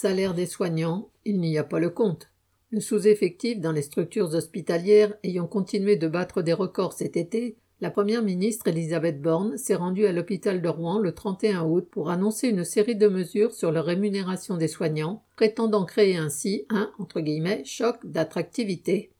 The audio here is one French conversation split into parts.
Salaire des soignants, il n'y a pas le compte. Le sous-effectif dans les structures hospitalières ayant continué de battre des records cet été, la première ministre Elisabeth Borne s'est rendue à l'hôpital de Rouen le 31 août pour annoncer une série de mesures sur la rémunération des soignants, prétendant créer ainsi un choc d'attractivité.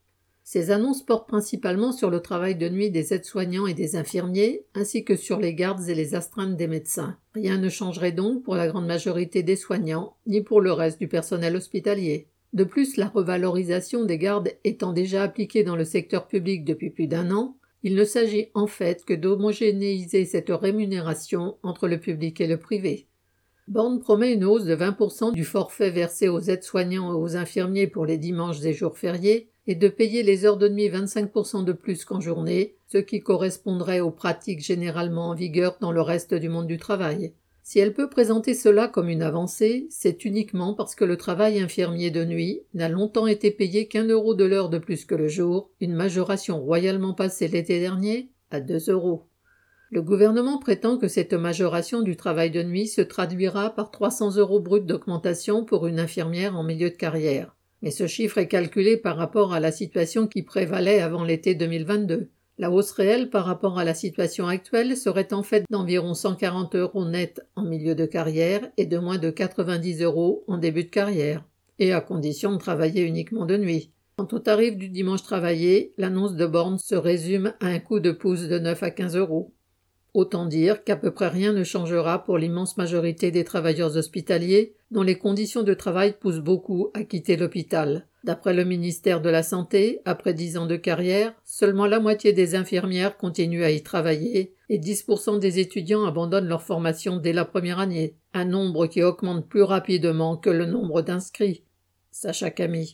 Ces annonces portent principalement sur le travail de nuit des aides-soignants et des infirmiers, ainsi que sur les gardes et les astreintes des médecins. Rien ne changerait donc pour la grande majorité des soignants, ni pour le reste du personnel hospitalier. De plus, la revalorisation des gardes étant déjà appliquée dans le secteur public depuis plus d'un an, il ne s'agit en fait que d'homogénéiser cette rémunération entre le public et le privé. Borne promet une hausse de 20% du forfait versé aux aides-soignants et aux infirmiers pour les dimanches et jours fériés, et de payer les heures de nuit 25% de plus qu'en journée, ce qui correspondrait aux pratiques généralement en vigueur dans le reste du monde du travail. Si elle peut présenter cela comme une avancée, c'est uniquement parce que le travail infirmier de nuit n'a longtemps été payé qu'un euro de l'heure de plus que le jour, une majoration royalement passée l'été dernier à deux euros. Le gouvernement prétend que cette majoration du travail de nuit se traduira par 300 euros bruts d'augmentation pour une infirmière en milieu de carrière. Mais ce chiffre est calculé par rapport à la situation qui prévalait avant l'été 2022. La hausse réelle par rapport à la situation actuelle serait en fait d'environ 140 euros net en milieu de carrière et de moins de 90 euros en début de carrière, et à condition de travailler uniquement de nuit. Quant au tarif du dimanche travaillé, l'annonce de Borne se résume à un coût de pouce de 9 à 15 euros. Autant dire qu'à peu près rien ne changera pour l'immense majorité des travailleurs hospitaliers dont les conditions de travail poussent beaucoup à quitter l'hôpital. D'après le ministère de la Santé, après dix ans de carrière, seulement la moitié des infirmières continuent à y travailler et 10% des étudiants abandonnent leur formation dès la première année, un nombre qui augmente plus rapidement que le nombre d'inscrits. Sacha Camille.